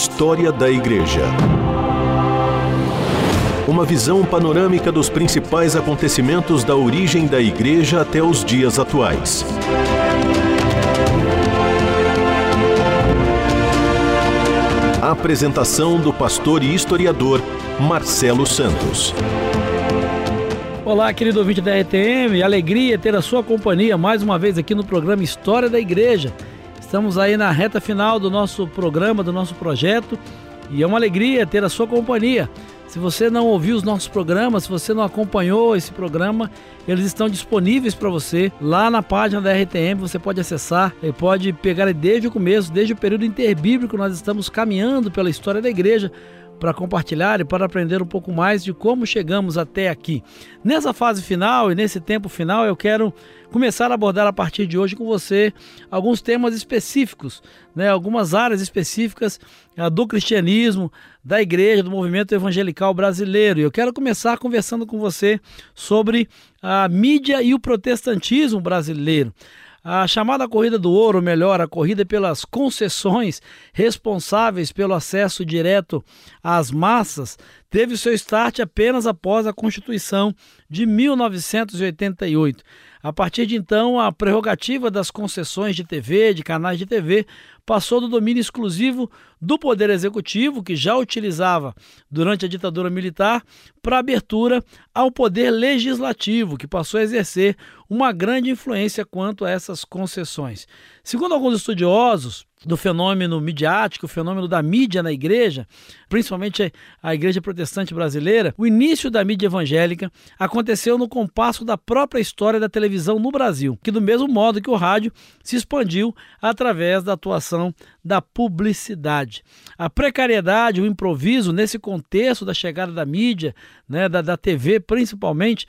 História da Igreja. Uma visão panorâmica dos principais acontecimentos da origem da Igreja até os dias atuais. Apresentação do pastor e historiador Marcelo Santos. Olá, querido ouvinte da RTM, alegria ter a sua companhia mais uma vez aqui no programa História da Igreja. Estamos aí na reta final do nosso programa, do nosso projeto, e é uma alegria ter a sua companhia. Se você não ouviu os nossos programas, se você não acompanhou esse programa, eles estão disponíveis para você lá na página da RTM. Você pode acessar e pode pegar desde o começo, desde o período interbíblico, nós estamos caminhando pela história da igreja para compartilhar e para aprender um pouco mais de como chegamos até aqui. Nessa fase final e nesse tempo final, eu quero começar a abordar a partir de hoje com você alguns temas específicos, né, algumas áreas específicas uh, do cristianismo, da igreja, do movimento evangelical brasileiro. Eu quero começar conversando com você sobre a mídia e o protestantismo brasileiro. A chamada corrida do ouro, ou melhor, a corrida pelas concessões responsáveis pelo acesso direto às massas, teve seu start apenas após a Constituição de 1988. A partir de então, a prerrogativa das concessões de TV, de canais de TV, passou do domínio exclusivo do Poder Executivo, que já utilizava durante a ditadura militar, para abertura ao Poder Legislativo, que passou a exercer uma grande influência quanto a essas concessões. Segundo alguns estudiosos, do fenômeno midiático, o fenômeno da mídia na igreja, principalmente a igreja protestante brasileira, o início da mídia evangélica aconteceu no compasso da própria história da televisão no Brasil, que do mesmo modo que o rádio se expandiu através da atuação da publicidade. A precariedade, o improviso nesse contexto da chegada da mídia, né, da, da TV principalmente,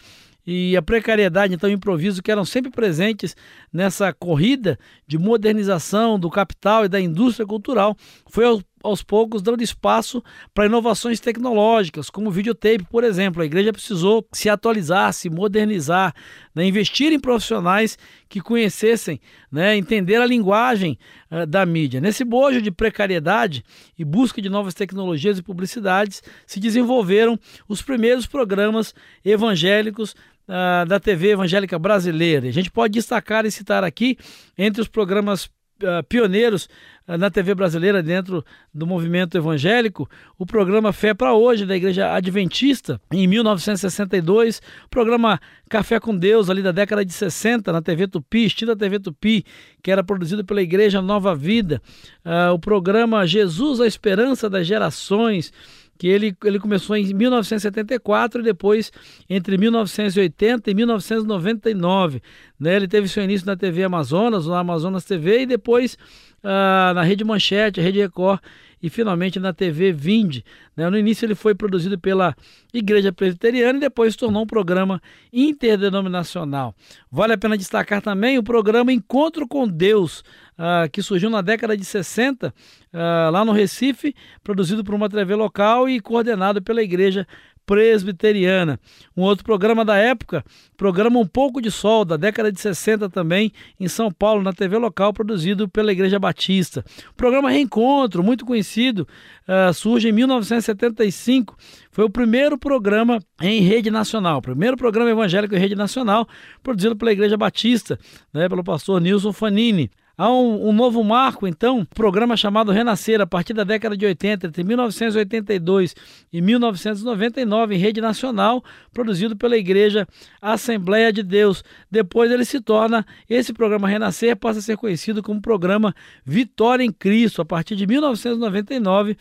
e a precariedade, então o improviso que eram sempre presentes nessa corrida de modernização do capital e da indústria cultural, foi aos, aos poucos dando espaço para inovações tecnológicas, como o videotape, por exemplo. A igreja precisou se atualizar, se modernizar, né, investir em profissionais que conhecessem, né, entender a linguagem uh, da mídia. Nesse bojo de precariedade e busca de novas tecnologias e publicidades, se desenvolveram os primeiros programas evangélicos uh, da TV evangélica brasileira. A gente pode destacar e citar aqui, entre os programas uh, pioneiros uh, na TV brasileira dentro do movimento evangélico, o programa Fé para Hoje, da Igreja Adventista, em 1962, o programa Café com Deus, ali da década de 60, na TV Tupi, estilo da TV Tupi, que era produzido pela Igreja Nova Vida, uh, o programa Jesus, a Esperança das Gerações, que ele, ele começou em 1974 e depois entre 1980 e 1999. Né? Ele teve seu início na TV Amazonas, na Amazonas TV, e depois ah, na Rede Manchete, Rede Record e finalmente na TV Vinde. Né? No início ele foi produzido pela Igreja Presbiteriana e depois se tornou um programa interdenominacional. Vale a pena destacar também o programa Encontro com Deus, uh, que surgiu na década de 60, uh, ah, lá no Recife, produzido por uma TV local e coordenado pela Igreja presbiteriana. Um outro programa da época, programa Um Pouco de Sol, da década de 60 também, em São Paulo, na TV local, produzido pela Igreja Batista. O programa Reencontro, muito conhecido, uh, surge em 1975. Foi o primeiro programa em rede nacional, primeiro programa evangélico em rede nacional, produzido pela Igreja Batista, né, pelo pastor Nilson Fanini. Há um, um, novo marco, então, um programa chamado Renascer, a partir da década de 80, entre 1982 e 1999, em rede nacional, produzido pela Igreja Assembleia de Deus. Depois ele se torna, esse programa Renascer passa a ser conhecido como programa Vitória em Cristo, a partir de 1999,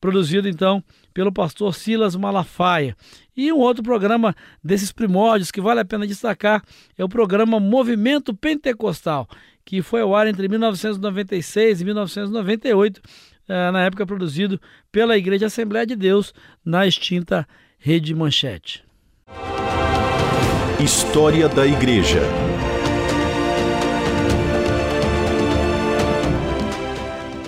produzido então pelo pastor Silas Malafaia. E um outro programa desses primórdios que vale a pena destacar é o programa Movimento Pentecostal que foi ao ar entre 1996 e 1998, eh, na época produzido pela Igreja Assembleia de Deus, na extinta Rede Manchete. História da Igreja.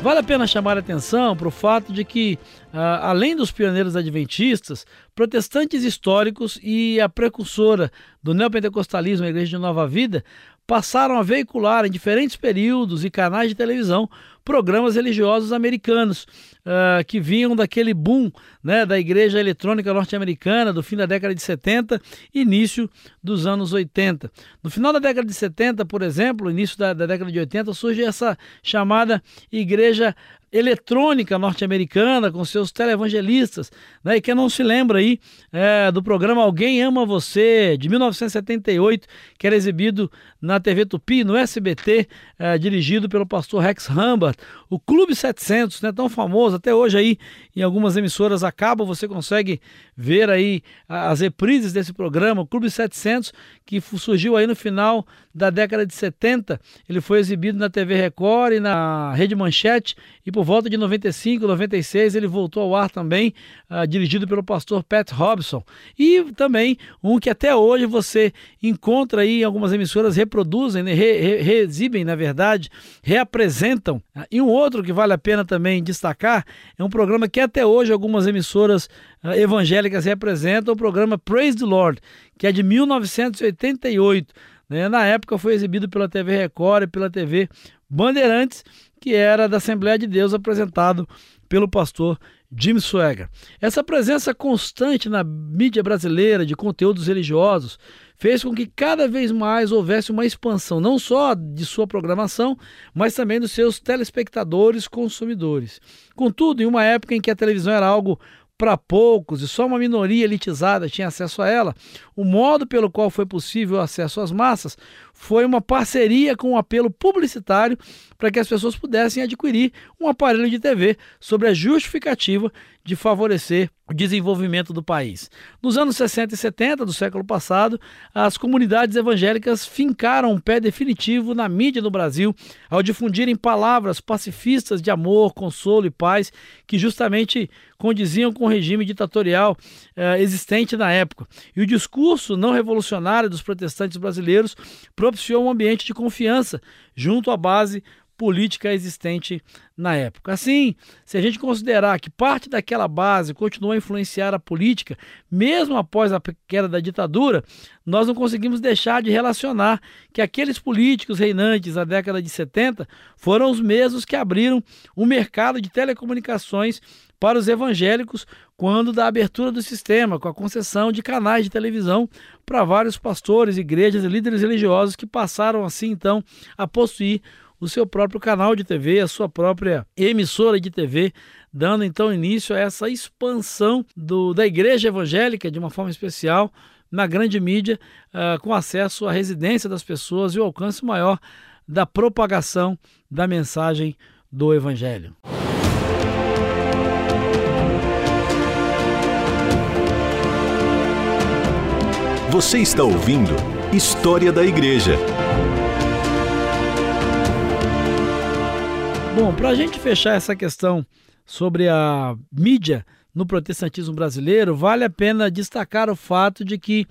Vale a pena chamar a atenção para o fato de que, ah, além dos pioneiros adventistas, protestantes históricos e a precursora do neopentecostalismo, a Igreja de Nova Vida, passaram a veicular em diferentes períodos e canais de televisão programas religiosos americanos uh, que vinham daquele boom né, da igreja eletrônica norte-americana do fim da década de 70 início dos anos 80. No final da década de 70, por exemplo, início da, da década de 80, surge essa chamada igreja eletrônica norte-americana com seus televangelistas, né? E quem não se lembra aí é, do programa Alguém Ama Você, de 1978, que era exibido na TV Tupi, no SBT, é, dirigido pelo pastor Rex Humbert. O Clube 700, né, tão famoso, até hoje aí em algumas emissoras acaba, você consegue ver aí as reprises desse programa, o Clube 700, que surgiu aí no final da década de 70. Ele foi exibido na TV Record e na Rede Manchete e por volta de 95, 96 ele voltou ao ar também, uh, dirigido pelo pastor Pat Robson. E também um que até hoje você encontra aí algumas emissoras, reproduzem, né, re, re, reexibem, na verdade, reapresentam. Uh, e um outro que vale a pena também destacar é um programa que até hoje algumas emissoras uh, evangélicas representam, o programa Praise the Lord, que é de 1988. Né? Na época foi exibido pela TV Record e pela TV Bandeirantes, que era da Assembleia de Deus, apresentado pelo pastor Jim Swagger. Essa presença constante na mídia brasileira de conteúdos religiosos fez com que cada vez mais houvesse uma expansão, não só de sua programação, mas também dos seus telespectadores consumidores. Contudo, em uma época em que a televisão era algo para poucos e só uma minoria elitizada tinha acesso a ela, o modo pelo qual foi possível o acesso às massas foi uma parceria com um apelo publicitário para que as pessoas pudessem adquirir um aparelho de TV sobre a justificativa de favorecer o desenvolvimento do país. Nos anos 60 e 70 do século passado, as comunidades evangélicas fincaram um pé definitivo na mídia no Brasil ao difundirem palavras pacifistas de amor, consolo e paz que justamente condiziam com o regime ditatorial eh, existente na época. E o discurso não revolucionário dos protestantes brasileiros propiciou um ambiente de confiança junto à base política existente na época. Assim, se a gente considerar que parte daquela base continuou a influenciar a política, mesmo após a queda da ditadura, nós não conseguimos deixar de relacionar que aqueles políticos reinantes na década de 70 foram os mesmos que abriram o mercado de telecomunicações para os evangélicos quando da abertura do sistema, com a concessão de canais de televisão para vários pastores, igrejas e líderes religiosos que passaram assim então a possuir o seu próprio canal de TV, a sua própria emissora de TV, dando então início a essa expansão do, da igreja evangélica de uma forma especial na grande mídia, uh, com acesso à residência das pessoas e o alcance maior da propagação da mensagem do Evangelho. Você está ouvindo História da Igreja. Bom, para a gente fechar essa questão sobre a mídia no protestantismo brasileiro, vale a pena destacar o fato de que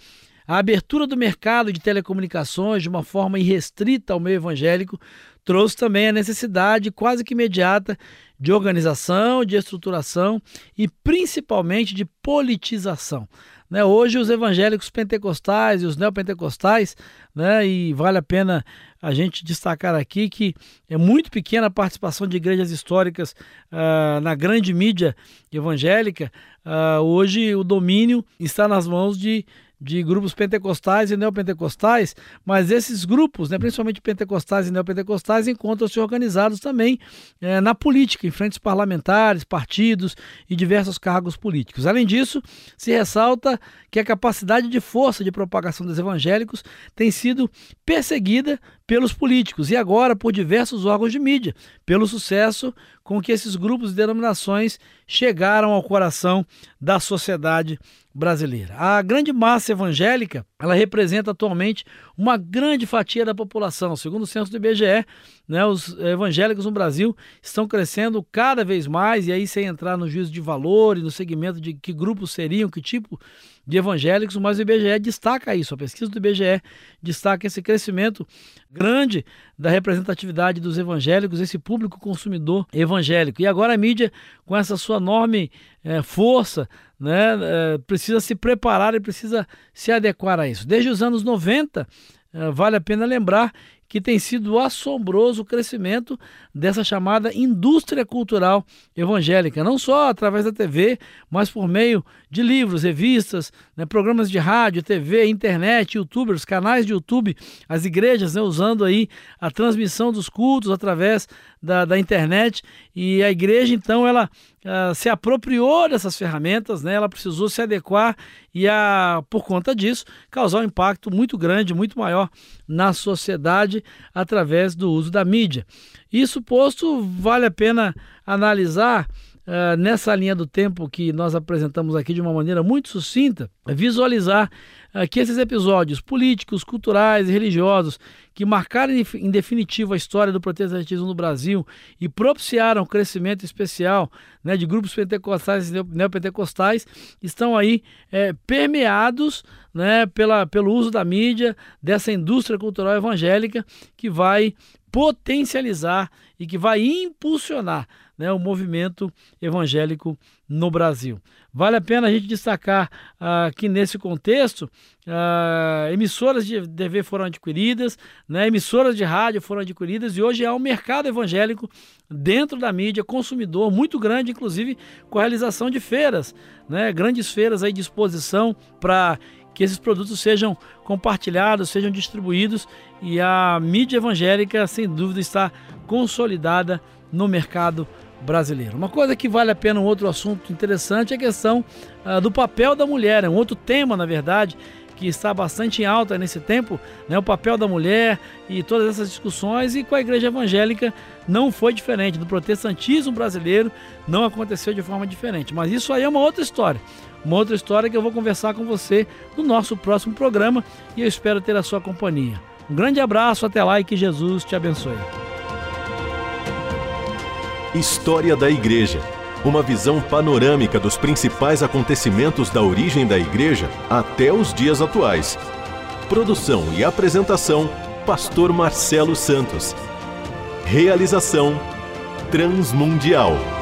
a abertura do mercado de telecomunicações de uma forma irrestrita ao meio evangélico trouxe também a necessidade quase que imediata de organização, de estruturação e principalmente de politização. Né? Hoje os evangélicos pentecostais e os neopentecostais, né? e vale a pena a gente destacar aqui que é muito pequena a participação de igrejas históricas uh, na grande mídia evangélica. Uh, hoje o domínio está nas mãos de de grupos pentecostais e neopentecostais, mas esses grupos, né, principalmente pentecostais e neopentecostais, encontram-se organizados também é, na política, em frentes parlamentares, partidos e diversos cargos políticos. Além disso, se ressalta que a capacidade de força de propagação dos evangélicos tem sido perseguida pelos políticos e agora por diversos órgãos de mídia, pelo sucesso com que esses grupos e denominações chegaram ao coração da sociedade brasileira. A grande massa evangélica, ela representa atualmente uma grande fatia da população. Segundo o censo do IBGE, né, os evangélicos no Brasil estão crescendo cada vez mais, e aí sem entrar no juízo de valor e no segmento de que grupos seriam, que tipo de evangélicos, mas o IBGE destaca isso. A pesquisa do IBGE destaca esse crescimento grande da representatividade dos evangélicos, esse público consumidor evangélico. E agora a mídia, com essa sua enorme é, força, né, é, precisa se preparar e precisa se adequar a isso. Desde os anos 90, eh, vale a pena lembrar que tem sido assombroso o crescimento dessa chamada indústria cultural evangélica, não só através da TV, mas por meio de livros, revistas, né, programas de rádio, TV, internet, youtubers, canais de YouTube, as igrejas né, usando aí a transmissão dos cultos através da, da internet. E a igreja então ela uh, se apropriou dessas ferramentas, né, ela precisou se adequar e a, por conta disso causar um impacto muito grande, muito maior na sociedade através do uso da mídia. Isso posto, vale a pena analisar uh, nessa linha do tempo que nós apresentamos aqui de uma maneira muito sucinta, visualizar uh, que esses episódios políticos, culturais e religiosos que marcaram em definitivo a história do protestantismo no Brasil e propiciaram o crescimento especial né, de grupos pentecostais e neopentecostais estão aí é, permeados né, pela, pelo uso da mídia, dessa indústria cultural evangélica que vai potencializar e que vai impulsionar né, o movimento evangélico no Brasil. Vale a pena a gente destacar uh, que nesse contexto, uh, emissoras de TV foram adquiridas, né, emissoras de rádio foram adquiridas e hoje há um mercado evangélico dentro da mídia, consumidor muito grande, inclusive com a realização de feiras, né, grandes feiras aí de exposição para que esses produtos sejam compartilhados, sejam distribuídos e a mídia evangélica, sem dúvida, está consolidada no mercado brasileiro. Uma coisa que vale a pena, um outro assunto interessante é a questão uh, do papel da mulher, é um outro tema, na verdade, que está bastante em alta nesse tempo, né, o papel da mulher e todas essas discussões, e com a igreja evangélica não foi diferente. Do protestantismo brasileiro não aconteceu de forma diferente. Mas isso aí é uma outra história. Uma outra história que eu vou conversar com você no nosso próximo programa e eu espero ter a sua companhia. Um grande abraço, até lá e que Jesus te abençoe. História da Igreja. Uma visão panorâmica dos principais acontecimentos da origem da Igreja até os dias atuais. Produção e apresentação: Pastor Marcelo Santos. Realização: Transmundial.